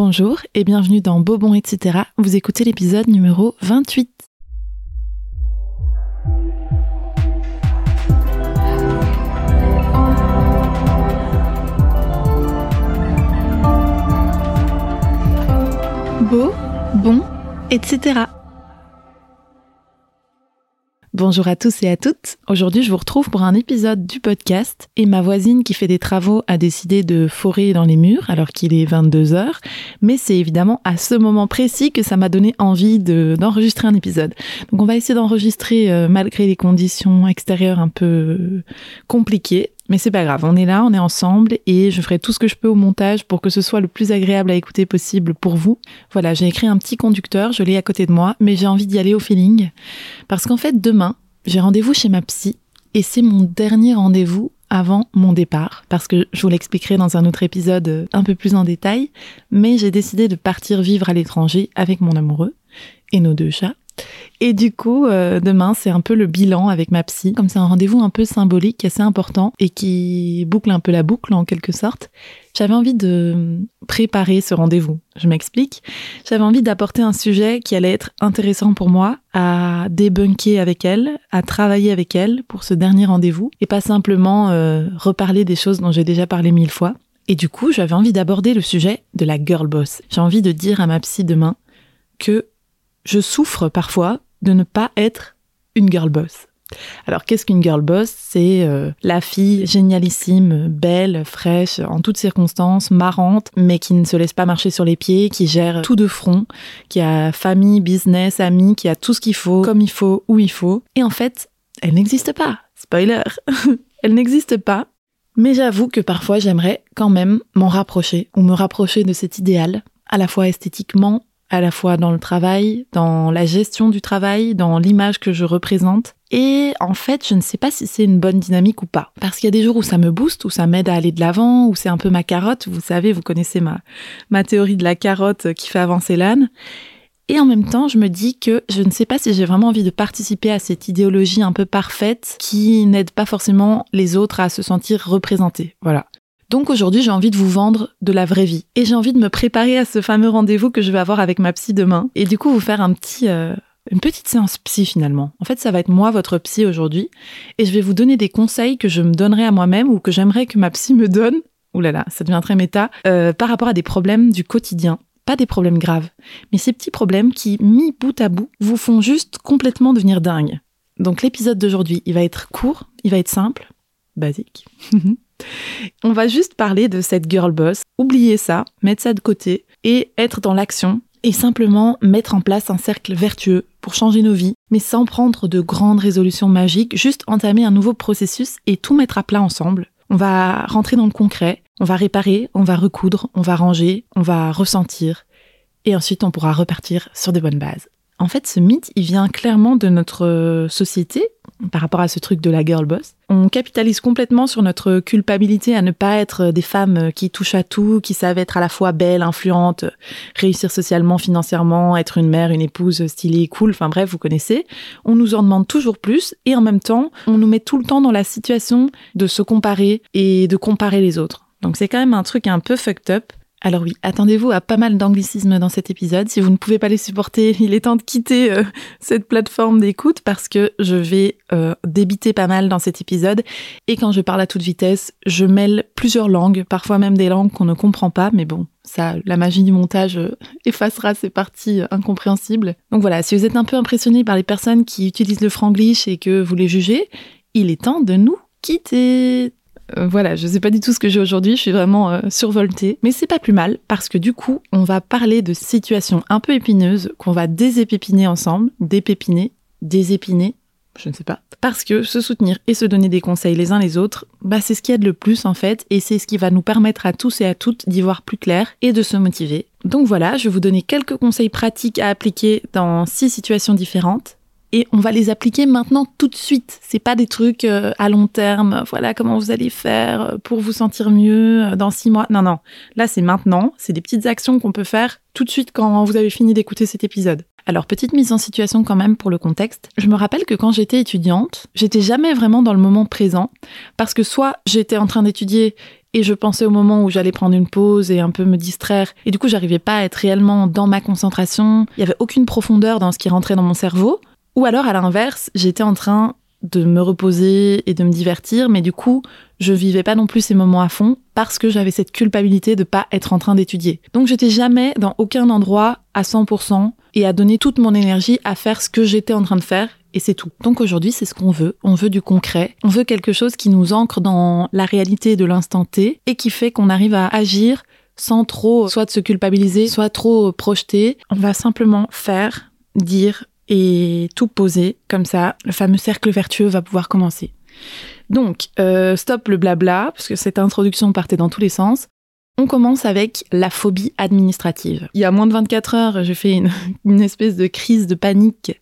Bonjour et bienvenue dans Bobon, etc. Vous écoutez l'épisode numéro 28. Beau, bon, etc. Bonjour à tous et à toutes. Aujourd'hui, je vous retrouve pour un épisode du podcast et ma voisine qui fait des travaux a décidé de forer dans les murs alors qu'il est 22 heures. Mais c'est évidemment à ce moment précis que ça m'a donné envie d'enregistrer un épisode. Donc on va essayer d'enregistrer euh, malgré les conditions extérieures un peu compliquées. Mais c'est pas grave, on est là, on est ensemble et je ferai tout ce que je peux au montage pour que ce soit le plus agréable à écouter possible pour vous. Voilà, j'ai écrit un petit conducteur, je l'ai à côté de moi, mais j'ai envie d'y aller au feeling. Parce qu'en fait, demain, j'ai rendez-vous chez ma psy et c'est mon dernier rendez-vous avant mon départ, parce que je vous l'expliquerai dans un autre épisode un peu plus en détail, mais j'ai décidé de partir vivre à l'étranger avec mon amoureux et nos deux chats. Et du coup, euh, demain, c'est un peu le bilan avec ma psy. Comme c'est un rendez-vous un peu symbolique, assez important, et qui boucle un peu la boucle en quelque sorte, j'avais envie de préparer ce rendez-vous. Je m'explique. J'avais envie d'apporter un sujet qui allait être intéressant pour moi à débunker avec elle, à travailler avec elle pour ce dernier rendez-vous, et pas simplement euh, reparler des choses dont j'ai déjà parlé mille fois. Et du coup, j'avais envie d'aborder le sujet de la girl boss. J'ai envie de dire à ma psy demain que je souffre parfois de ne pas être une girl boss. Alors qu'est-ce qu'une girl boss? C'est euh, la fille génialissime, belle, fraîche, en toutes circonstances, marrante, mais qui ne se laisse pas marcher sur les pieds, qui gère tout de front, qui a famille, business, amis, qui a tout ce qu'il faut, comme il faut, où il faut. Et en fait, elle n'existe pas. Spoiler Elle n'existe pas. Mais j'avoue que parfois j'aimerais quand même m'en rapprocher, ou me rapprocher de cet idéal, à la fois esthétiquement à la fois dans le travail, dans la gestion du travail, dans l'image que je représente. Et en fait, je ne sais pas si c'est une bonne dynamique ou pas. Parce qu'il y a des jours où ça me booste, où ça m'aide à aller de l'avant, où c'est un peu ma carotte. Vous savez, vous connaissez ma, ma théorie de la carotte qui fait avancer l'âne. Et en même temps, je me dis que je ne sais pas si j'ai vraiment envie de participer à cette idéologie un peu parfaite qui n'aide pas forcément les autres à se sentir représentés. Voilà. Donc aujourd'hui, j'ai envie de vous vendre de la vraie vie. Et j'ai envie de me préparer à ce fameux rendez-vous que je vais avoir avec ma psy demain. Et du coup, vous faire un petit, euh, une petite séance psy finalement. En fait, ça va être moi, votre psy aujourd'hui. Et je vais vous donner des conseils que je me donnerai à moi-même ou que j'aimerais que ma psy me donne. Ouh là là, ça devient très méta. Euh, par rapport à des problèmes du quotidien. Pas des problèmes graves, mais ces petits problèmes qui, mis bout à bout, vous font juste complètement devenir dingue. Donc l'épisode d'aujourd'hui, il va être court, il va être simple, basique. On va juste parler de cette girl boss, oublier ça, mettre ça de côté et être dans l'action et simplement mettre en place un cercle vertueux pour changer nos vies, mais sans prendre de grandes résolutions magiques, juste entamer un nouveau processus et tout mettre à plat ensemble. On va rentrer dans le concret, on va réparer, on va recoudre, on va ranger, on va ressentir, et ensuite on pourra repartir sur de bonnes bases. En fait, ce mythe, il vient clairement de notre société par rapport à ce truc de la girl boss. On capitalise complètement sur notre culpabilité à ne pas être des femmes qui touchent à tout, qui savent être à la fois belles, influentes, réussir socialement, financièrement, être une mère, une épouse stylée, cool, enfin bref, vous connaissez. On nous en demande toujours plus et en même temps, on nous met tout le temps dans la situation de se comparer et de comparer les autres. Donc c'est quand même un truc un peu fucked up. Alors oui, attendez-vous à pas mal d'anglicismes dans cet épisode. Si vous ne pouvez pas les supporter, il est temps de quitter euh, cette plateforme d'écoute parce que je vais euh, débiter pas mal dans cet épisode. Et quand je parle à toute vitesse, je mêle plusieurs langues, parfois même des langues qu'on ne comprend pas, mais bon, ça, la magie du montage euh, effacera ces parties incompréhensibles. Donc voilà, si vous êtes un peu impressionné par les personnes qui utilisent le franglish et que vous les jugez, il est temps de nous quitter. Euh, voilà, je sais pas du tout ce que j'ai aujourd'hui, je suis vraiment euh, survoltée. Mais c'est pas plus mal parce que du coup, on va parler de situations un peu épineuses qu'on va désépépiner ensemble, dépépiner, désépiner, je ne sais pas. Parce que se soutenir et se donner des conseils les uns les autres, bah c'est ce qui aide le plus en fait, et c'est ce qui va nous permettre à tous et à toutes d'y voir plus clair et de se motiver. Donc voilà, je vais vous donner quelques conseils pratiques à appliquer dans six situations différentes et on va les appliquer maintenant tout de suite. C'est pas des trucs euh, à long terme. Voilà comment vous allez faire euh, pour vous sentir mieux euh, dans six mois. Non, non. Là, c'est maintenant. C'est des petites actions qu'on peut faire tout de suite quand vous avez fini d'écouter cet épisode. Alors, petite mise en situation quand même pour le contexte. Je me rappelle que quand j'étais étudiante, j'étais jamais vraiment dans le moment présent parce que soit j'étais en train d'étudier et je pensais au moment où j'allais prendre une pause et un peu me distraire. Et du coup, j'arrivais pas à être réellement dans ma concentration. Il y avait aucune profondeur dans ce qui rentrait dans mon cerveau. Ou alors, à l'inverse, j'étais en train de me reposer et de me divertir, mais du coup, je vivais pas non plus ces moments à fond parce que j'avais cette culpabilité de pas être en train d'étudier. Donc j'étais jamais dans aucun endroit à 100% et à donner toute mon énergie à faire ce que j'étais en train de faire et c'est tout. Donc aujourd'hui, c'est ce qu'on veut. On veut du concret. On veut quelque chose qui nous ancre dans la réalité de l'instant T et qui fait qu'on arrive à agir sans trop soit de se culpabiliser, soit trop projeter. On va simplement faire, dire et tout poser comme ça. Le fameux cercle vertueux va pouvoir commencer. Donc, euh, stop le blabla, parce que cette introduction partait dans tous les sens. On commence avec la phobie administrative. Il y a moins de 24 heures, j'ai fait une, espèce de crise de panique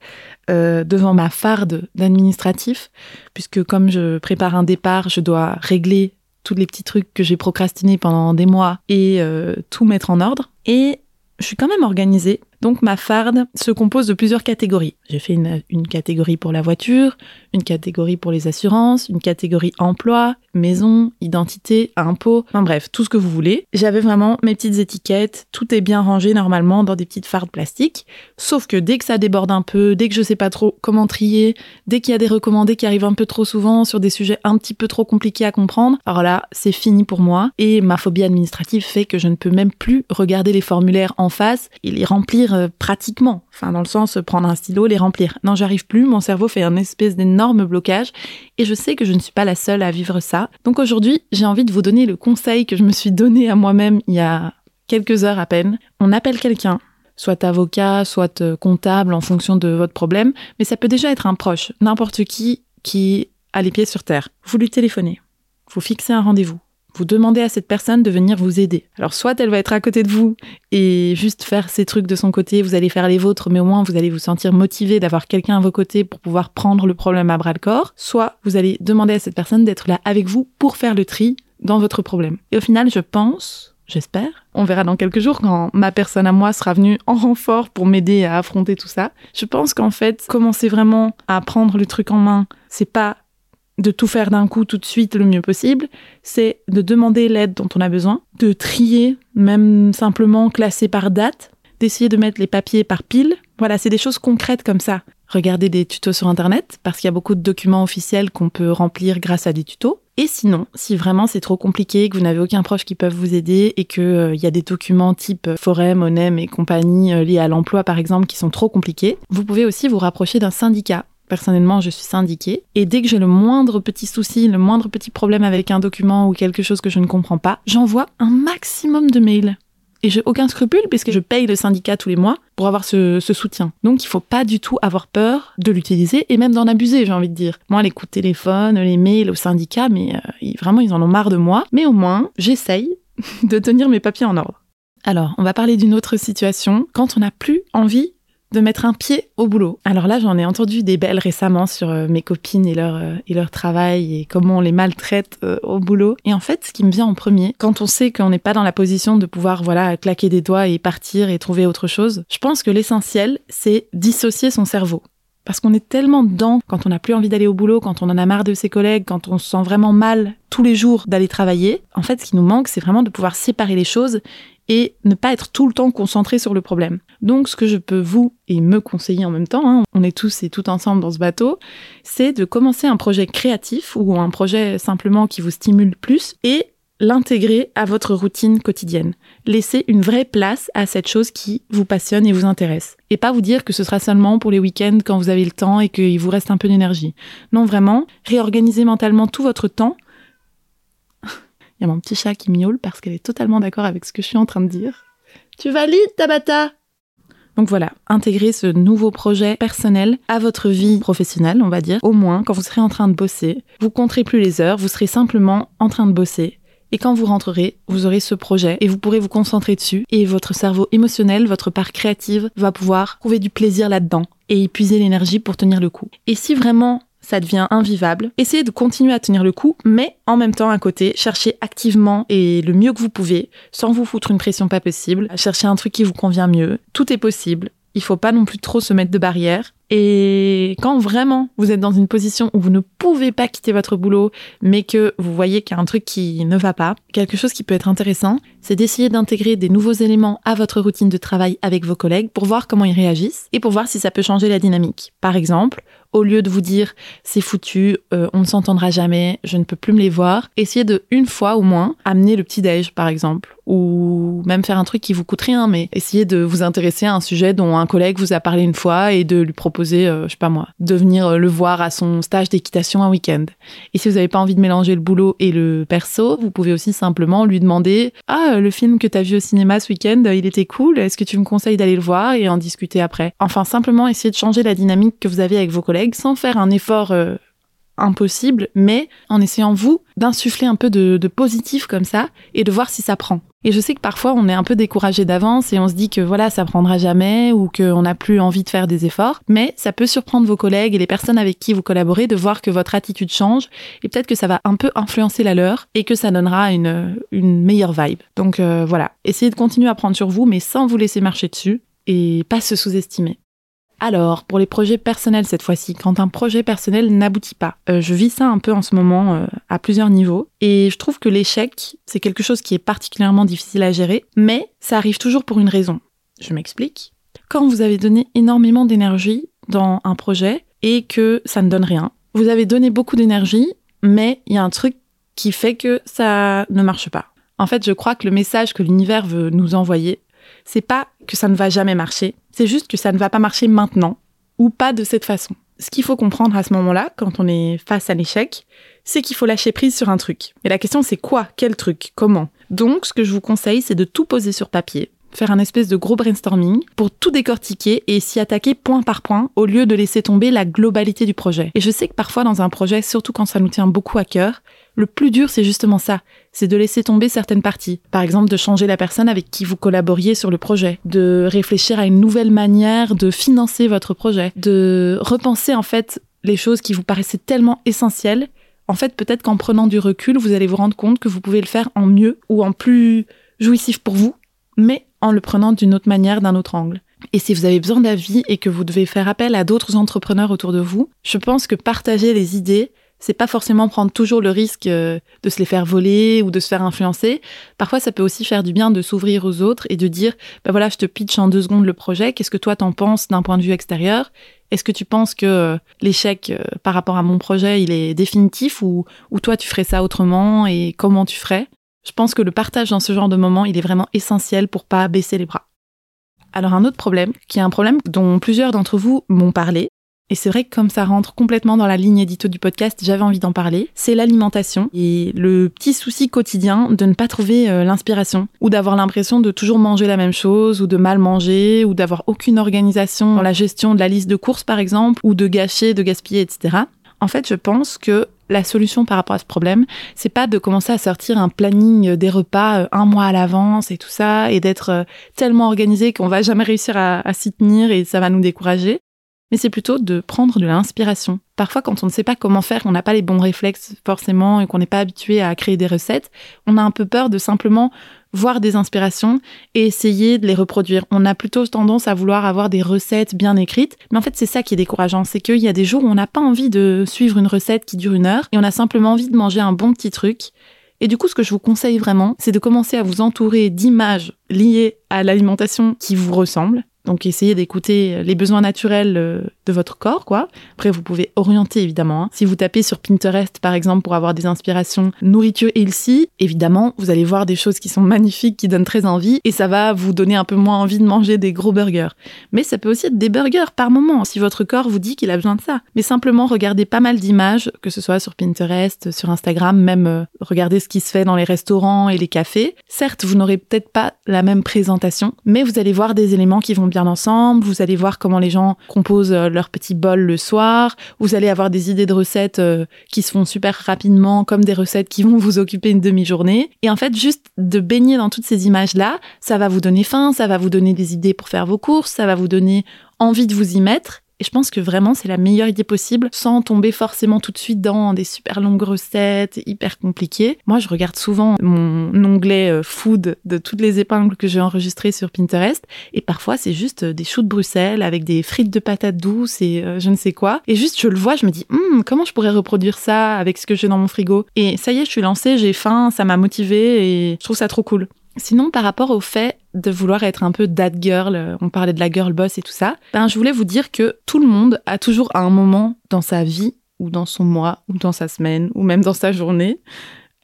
euh, devant ma farde d'administratif, puisque comme je prépare un départ, je dois régler tous les petits trucs que j'ai procrastinés pendant des mois et euh, tout mettre en ordre. Et je suis quand même organisée. Donc ma farde se compose de plusieurs catégories. J'ai fait une, catégorie pour la voiture, une catégorie pour les assurances, une catégorie emploi, maison, identité, impôts, enfin bref, tout ce que vous voulez. J'avais vraiment mes petites étiquettes, tout est bien rangé normalement dans des petites fardes plastiques, sauf que dès que ça déborde un peu, dès que je sais pas trop comment trier, dès qu'il y a des recommandés qui arrivent un peu trop souvent sur des sujets un petit peu trop compliqués à comprendre, alors là, c'est fini pour moi et ma phobie administrative fait que je ne peux même plus regarder les formulaires en face et les remplir euh, pratiquement, enfin dans le sens prendre un stylo, les remplir. Non, j'arrive plus, mon cerveau fait un espèce d'énorme blocage et je sais que je ne suis pas la seule à vivre ça. Donc aujourd'hui, j'ai envie de vous donner le conseil que je me suis donné à moi-même il y a quelques heures à peine. On appelle quelqu'un, soit avocat, soit euh, comptable en fonction de votre problème, mais ça peut déjà être un proche, n'importe qui qui a les pieds sur terre. Vous lui téléphonez, vous fixez un rendez-vous vous demandez à cette personne de venir vous aider. Alors soit elle va être à côté de vous et juste faire ses trucs de son côté, vous allez faire les vôtres, mais au moins vous allez vous sentir motivé d'avoir quelqu'un à vos côtés pour pouvoir prendre le problème à bras le corps, soit vous allez demander à cette personne d'être là avec vous pour faire le tri dans votre problème. Et au final, je pense J'espère. On verra dans quelques jours quand ma personne à moi sera venue en renfort pour m'aider à affronter tout ça. Je pense qu'en fait, commencer vraiment à prendre le truc en main, c'est pas de tout faire d'un coup tout de suite le mieux possible, c'est de demander l'aide dont on a besoin, de trier, même simplement classer par date, d'essayer de mettre les papiers par pile. Voilà, c'est des choses concrètes comme ça. Regardez des tutos sur Internet, parce qu'il y a beaucoup de documents officiels qu'on peut remplir grâce à des tutos. Et sinon, si vraiment c'est trop compliqué, que vous n'avez aucun proche qui peut vous aider et qu'il euh, y a des documents type Forem, ONEM et compagnie euh, liés à l'emploi par exemple qui sont trop compliqués, vous pouvez aussi vous rapprocher d'un syndicat Personnellement, je suis syndiquée. Et dès que j'ai le moindre petit souci, le moindre petit problème avec un document ou quelque chose que je ne comprends pas, j'envoie un maximum de mails. Et j'ai aucun scrupule puisque je paye le syndicat tous les mois pour avoir ce, soutien. Donc il faut pas du tout avoir peur de l'utiliser et même d'en abuser, j'ai envie de dire. Moi, les coups de téléphone, les mails au syndicat, mais euh, vraiment, ils en ont marre de moi. Mais au moins, j'essaye de tenir mes papiers en ordre. Alors, on va parler d'une autre situation. Quand on n'a plus envie de mettre un pied au boulot. Alors là, j'en ai entendu des belles récemment sur euh, mes copines et leur, euh, et leur travail et comment on les maltraite euh, au boulot. Et en fait, ce qui me vient en premier, quand on sait qu'on n'est pas dans la position de pouvoir voilà claquer des doigts et partir et trouver autre chose, je pense que l'essentiel, c'est dissocier son cerveau. Parce qu'on est tellement dedans quand on n'a plus envie d'aller au boulot, quand on en a marre de ses collègues, quand on se sent vraiment mal tous les jours d'aller travailler. En fait, ce qui nous manque, c'est vraiment de pouvoir séparer les choses et ne pas être tout le temps concentré sur le problème. Donc ce que je peux vous et me conseiller en même temps, hein, on est tous et tout ensemble dans ce bateau, c'est de commencer un projet créatif ou un projet simplement qui vous stimule plus et l'intégrer à votre routine quotidienne. Laissez une vraie place à cette chose qui vous passionne et vous intéresse. Et pas vous dire que ce sera seulement pour les week-ends quand vous avez le temps et qu'il vous reste un peu d'énergie. Non, vraiment, réorganisez mentalement tout votre temps il y a mon petit chat qui miaule parce qu'elle est totalement d'accord avec ce que je suis en train de dire. Tu valides, Tabata? Donc voilà, intégrer ce nouveau projet personnel à votre vie professionnelle, on va dire. Au moins, quand vous serez en train de bosser, vous compterez plus les heures, vous serez simplement en train de bosser. Et quand vous rentrerez, vous aurez ce projet et vous pourrez vous concentrer dessus. Et votre cerveau émotionnel, votre part créative, va pouvoir trouver du plaisir là-dedans et épuiser l'énergie pour tenir le coup. Et si vraiment ça devient invivable. Essayez de continuer à tenir le coup, mais en même temps à côté, cherchez activement et le mieux que vous pouvez, sans vous foutre une pression pas possible, chercher un truc qui vous convient mieux. Tout est possible. Il faut pas non plus trop se mettre de barrières. Et quand vraiment vous êtes dans une position où vous ne pouvez pas quitter votre boulot, mais que vous voyez qu'il y a un truc qui ne va pas, quelque chose qui peut être intéressant, c'est d'essayer d'intégrer des nouveaux éléments à votre routine de travail avec vos collègues pour voir comment ils réagissent et pour voir si ça peut changer la dynamique. Par exemple, au lieu de vous dire c'est foutu, euh, on ne s'entendra jamais, je ne peux plus me les voir, essayez de une fois au moins amener le petit déj par exemple ou même faire un truc qui vous coûte rien mais essayez de vous intéresser à un sujet dont un collègue vous a parlé une fois et de lui proposer euh, je sais pas moi, de venir euh, le voir à son stage d'équitation un week-end. Et si vous n'avez pas envie de mélanger le boulot et le perso, vous pouvez aussi simplement lui demander "Ah, le film que tu as vu au cinéma ce week-end, il était cool, est-ce que tu me conseilles d'aller le voir et en discuter après Enfin simplement essayer de changer la dynamique que vous avez avec vos collègues sans faire un effort euh, impossible, mais en essayant vous d'insuffler un peu de, positif comme ça et de voir si ça prend. Et je sais que parfois on est un peu découragé d'avance et on se dit que voilà, ça prendra jamais ou qu'on n'a plus envie de faire des efforts, mais ça peut surprendre vos collègues et les personnes avec qui vous collaborez de voir que votre attitude change et peut-être que ça va un peu influencer la leur et que ça donnera une, meilleure vibe. Donc euh, voilà, essayez de continuer à prendre sur vous mais sans vous laisser marcher dessus et pas se sous-estimer. Alors, pour les projets personnels cette fois-ci, quand un projet personnel n'aboutit pas, euh, je vis ça un peu en ce moment euh, à plusieurs niveaux, et je trouve que l'échec, c'est quelque chose qui est particulièrement difficile à gérer, mais ça arrive toujours pour une raison. Je m'explique. Quand vous avez donné énormément d'énergie dans un projet et que ça ne donne rien, vous avez donné beaucoup d'énergie, mais il y a un truc qui fait que ça ne marche pas. En fait, je crois que le message que l'univers veut nous envoyer, c'est pas que ça ne va jamais marcher, c'est juste que ça ne va pas marcher maintenant ou pas de cette façon. Ce qu'il faut comprendre à ce moment-là, quand on est face à l'échec, c'est qu'il faut lâcher prise sur un truc. Et la question c'est quoi? Quel truc? Comment? Donc ce que je vous conseille, c'est de tout poser sur papier, faire un espèce de gros brainstorming pour tout décortiquer et s'y attaquer point par point au lieu de laisser tomber la globalité du projet. Et je sais que parfois dans un projet, surtout quand ça nous tient beaucoup à cœur, le plus dur c'est justement ça, c'est de laisser tomber certaines parties. Par exemple, de changer la personne avec qui vous collaboriez sur le projet, de réfléchir à une nouvelle manière de financer votre projet, de repenser en fait les choses qui vous paraissaient tellement essentielles. En fait, peut-être qu'en prenant du recul, vous allez vous rendre compte que vous pouvez le faire en mieux ou en plus jouissif pour vous, mais en le prenant d'une autre manière, d'un autre angle. Et si vous avez besoin d'avis et que vous devez faire appel à d'autres entrepreneurs autour de vous, je pense que partager les idées, c'est pas forcément prendre toujours le risque euh, de se les faire voler ou de se faire influencer. Parfois, ça peut aussi faire du bien de s'ouvrir aux autres et de dire, ben voilà, je te pitch en deux secondes le projet. Qu'est-ce que toi t'en penses d'un point de vue extérieur? Est-ce que tu penses que euh, l'échec euh, par rapport à mon projet, il est définitif ou, ou toi tu ferais ça autrement et comment tu ferais? Je pense que le partage dans ce genre de moment, il est vraiment essentiel pour pas baisser les bras. Alors un autre problème, qui est un problème dont plusieurs d'entre vous m'ont parlé, et c'est vrai que comme ça rentre complètement dans la ligne édito du podcast, j'avais envie d'en parler. C'est l'alimentation et le petit souci quotidien de ne pas trouver euh, l'inspiration ou d'avoir l'impression de toujours manger la même chose ou de mal manger ou d'avoir aucune organisation dans la gestion de la liste de courses par exemple ou de gâcher, de gaspiller, etc. En fait, je pense que la solution par rapport à ce problème, c'est pas de commencer à sortir un planning des repas euh, un mois à l'avance et tout ça, et d'être euh, tellement organisé qu'on va jamais réussir à s'y tenir et ça va nous décourager mais c'est plutôt de prendre de l'inspiration. Parfois, quand on ne sait pas comment faire, qu'on n'a pas les bons réflexes forcément et qu'on n'est pas habitué à créer des recettes, on a un peu peur de simplement voir des inspirations et essayer de les reproduire. On a plutôt tendance à vouloir avoir des recettes bien écrites, mais en fait, c'est ça qui est décourageant, c'est qu'il y a des jours où on n'a pas envie de suivre une recette qui dure une heure et on a simplement envie de manger un bon petit truc. Et du coup, ce que je vous conseille vraiment, c'est de commencer à vous entourer d'images liées à l'alimentation qui vous ressemblent donc essayez d'écouter les besoins naturels euh, de votre corps, quoi. Après, vous pouvez orienter évidemment. Hein. Si vous tapez sur Pinterest, par exemple, pour avoir des inspirations nourriture healthy, évidemment, vous allez voir des choses qui sont magnifiques, qui donnent très envie, et ça va vous donner un peu moins envie de manger des gros burgers. Mais ça peut aussi être des burgers par moment, si votre corps vous dit qu'il a besoin de ça. Mais simplement regardez pas mal d'images, que ce soit sur Pinterest, sur Instagram, même euh, regardez ce qui se fait dans les restaurants et les cafés. Certes, vous n'aurez peut-être pas la même présentation, mais vous allez voir des éléments qui vont bien ensemble, vous allez voir comment les gens composent euh, leur petit bol le soir, vous allez avoir des idées de recettes euh, qui se font super rapidement, comme des recettes qui vont vous occuper une demi-journée. Et en fait, juste de baigner dans toutes ces images-là, ça va vous donner faim, ça va vous donner des idées pour faire vos courses, ça va vous donner envie de vous y mettre. Et je pense que vraiment, c'est la meilleure idée possible sans tomber forcément tout de suite dans des super longues recettes hyper compliquées. Moi, je regarde souvent mon onglet euh, food de toutes les épingles que j'ai enregistrées sur Pinterest. Et parfois, c'est juste euh, des choux de Bruxelles avec des frites de patates douces et euh, je ne sais quoi. Et juste, je le vois, je me dis, hum, comment je pourrais reproduire ça avec ce que j'ai dans mon frigo? Et ça y est, je suis lancée, j'ai faim, ça m'a motivée et je trouve ça trop cool. Sinon, par rapport au fait de vouloir être un peu that girl, euh, on parlait de la girl boss et tout ça, ben, je voulais vous dire que tout le monde a toujours un moment dans sa vie, ou dans son mois, ou dans sa semaine, ou même dans sa journée,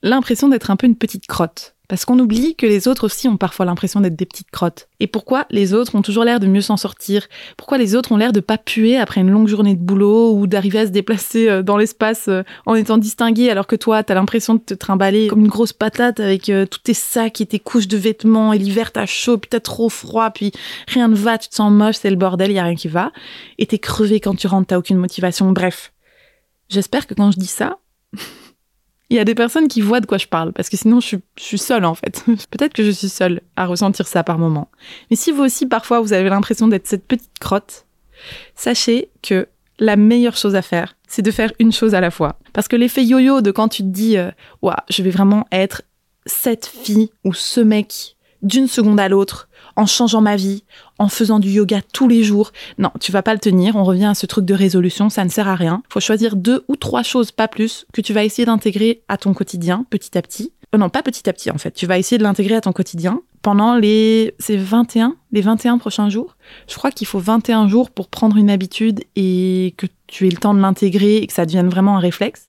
l'impression d'être un peu une petite crotte. Parce qu'on oublie que les autres aussi ont parfois l'impression d'être des petites crottes. Et pourquoi les autres ont toujours l'air de mieux s'en sortir? Pourquoi les autres ont l'air de pas puer après une longue journée de boulot ou d'arriver à se déplacer euh, dans l'espace euh, en étant distingué alors que toi, t'as l'impression de te trimballer comme une grosse patate avec euh, tous tes sacs et tes couches de vêtements et l'hiver t'as chaud, puis t'as trop froid, puis rien ne va, tu te sens moche, c'est le bordel, y a rien qui va. Et t'es crevé quand tu rentres, t'as aucune motivation. Bref. J'espère que quand je dis ça, il y a des personnes qui voient de quoi je parle, parce que sinon je suis, seule en fait. Peut-être que je suis seule à ressentir ça par moment. Mais si vous aussi parfois vous avez l'impression d'être cette petite crotte, sachez que la meilleure chose à faire, c'est de faire une chose à la fois. Parce que l'effet yo-yo de quand tu te dis, euh, je vais vraiment être cette fille ou ce mec d'une seconde à l'autre, en changeant ma vie, en faisant du yoga tous les jours. Non, tu vas pas le tenir. On revient à ce truc de résolution, ça ne sert à rien. Faut choisir deux ou trois choses, pas plus, que tu vas essayer d'intégrer à ton quotidien, petit à petit. Euh, non, pas petit à petit en fait. Tu vas essayer de l'intégrer à ton quotidien pendant les c'est 21, les 21 prochains jours. Je crois qu'il faut 21 jours pour prendre une habitude et que tu aies le temps de l'intégrer et que ça devienne vraiment un réflexe.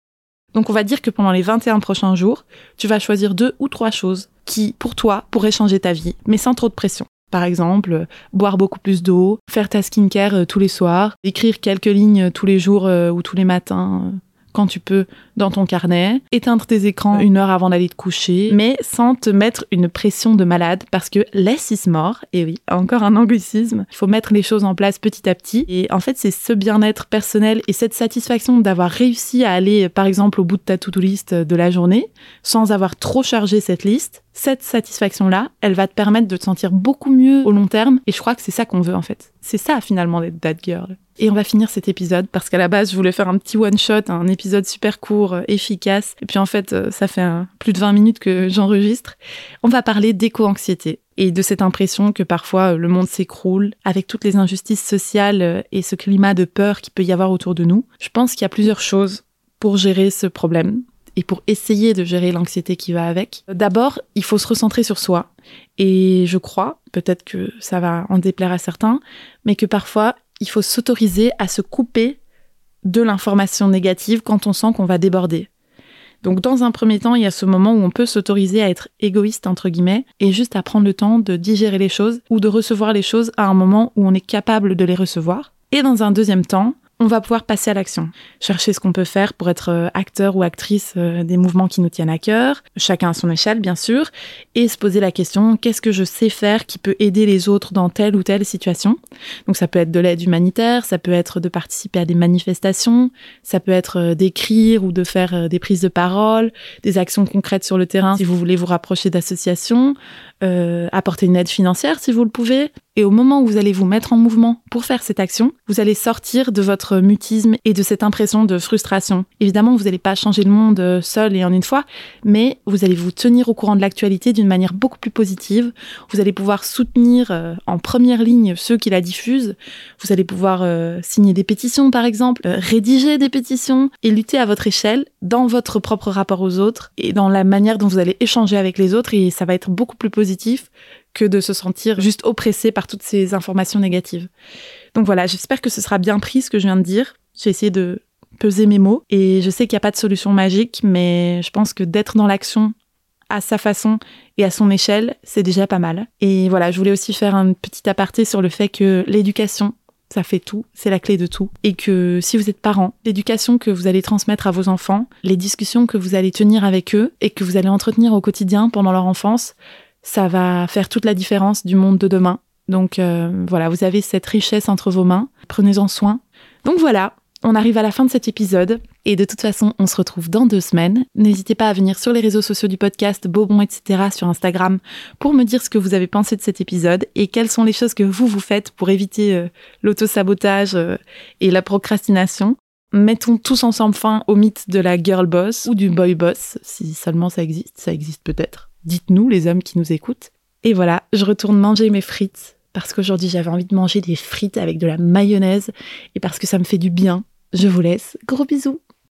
Donc on va dire que pendant les 21 prochains jours, tu vas choisir deux ou trois choses qui, pour toi, pourraient changer ta vie, mais sans trop de pression. Par exemple, boire beaucoup plus d'eau, faire ta skincare euh, tous les soirs, écrire quelques lignes tous les jours euh, ou tous les matins euh, quand tu peux dans ton carnet, éteindre tes écrans une heure avant d'aller te coucher, mais sans te mettre une pression de malade parce que less is more, et oui, encore un anglicisme, il faut mettre les choses en place petit à petit. Et en fait, c'est ce bien-être personnel et cette satisfaction d'avoir réussi à aller, par exemple, au bout de ta to-do list de la journée, sans avoir trop chargé cette liste, cette satisfaction-là, elle va te permettre de te sentir beaucoup mieux au long terme. Et je crois que c'est ça qu'on veut en fait. C'est ça finalement d'être that girl. Et on va finir cet épisode parce qu'à la base, je voulais faire un petit one-shot, un épisode super court, euh, efficace. Et puis en fait, euh, ça fait plus de 20 minutes que j'enregistre. On va parler d'éco-anxiété et de cette impression que parfois euh, le monde s'écroule avec toutes les injustices sociales et ce climat de peur qui peut y avoir autour de nous. Je pense qu'il y a plusieurs choses pour gérer ce problème et pour essayer de gérer l'anxiété qui va avec. D'abord, il faut se recentrer sur soi. Et je crois, peut-être que ça va en déplaire à certains, mais que parfois, il faut s'autoriser à se couper de l'information négative quand on sent qu'on va déborder. Donc dans un premier temps, il y a ce moment où on peut s'autoriser à être égoïste entre guillemets et juste à prendre le temps de digérer les choses ou de recevoir les choses à un moment où on est capable de les recevoir. Et dans un deuxième temps, on va pouvoir passer à l'action. Chercher ce qu'on peut faire pour être euh, acteur ou actrice euh, des mouvements qui nous tiennent à cœur, chacun à son échelle bien sûr, et se poser la question qu'est-ce que je sais faire qui peut aider les autres dans telle ou telle situation? Donc ça peut être de l'aide humanitaire, ça peut être de participer à des manifestations, ça peut être euh, d'écrire ou de faire des prises de parole, des actions concrètes sur le terrain si vous voulez vous rapprocher d'associations, apporter une aide financière si vous le pouvez, et au moment où vous allez vous mettre en mouvement pour faire cette action, vous allez sortir de votre mutisme et de cette impression de frustration. Évidemment, vous n'allez pas changer le monde euh, seul et en une fois, mais vous allez vous tenir au courant de l'actualité d'une manière beaucoup plus positive. Vous allez pouvoir soutenir euh, en première ligne ceux qui la diffusent. Vous allez pouvoir euh, signer des pétitions, par exemple, rédiger des pétitions et lutter à votre échelle dans votre propre rapport aux autres et dans la manière dont vous allez échanger avec les autres et ça va être beaucoup plus positif que de se sentir juste oppressé par toutes ces informations négatives. Donc voilà, j'espère que ce sera bien pris ce que je viens de dire. J'ai essayé de peser mes mots et je sais qu'il n'y a pas de solution magique, mais je pense que d'être dans l'action à sa façon et à son échelle, c'est déjà pas mal. Et voilà, je voulais aussi faire un petit aparté sur le fait que l'éducation, ça fait tout, c'est la clé de tout. Et que si vous êtes parent, l'éducation que vous allez transmettre à vos enfants, les discussions que vous allez tenir avec eux et que vous allez entretenir au quotidien pendant leur enfance, ça va faire toute la différence du monde de demain. Donc euh, voilà, vous avez cette richesse entre vos mains, prenez-en soin. Donc voilà, On arrive à la fin de cet épisode et de toute façon, on se retrouve dans deux semaines. N'hésitez pas à venir sur les réseaux sociaux du podcast, Bobon, etc. sur Instagram pour me dire ce que vous avez pensé de cet épisode et quelles sont les choses que vous vous faites pour éviter euh, l'autosabotage euh, et la procrastination. Mettons tous ensemble fin au mythe de la girl boss ou du boy boss, si seulement ça existe, ça existe peut-être. Dites-nous, les hommes qui nous écoutent. Et voilà, je retourne manger mes frites parce qu'aujourd'hui j'avais envie de manger des frites avec de la mayonnaise et parce que ça me fait du bien. Je vous laisse. Gros bisous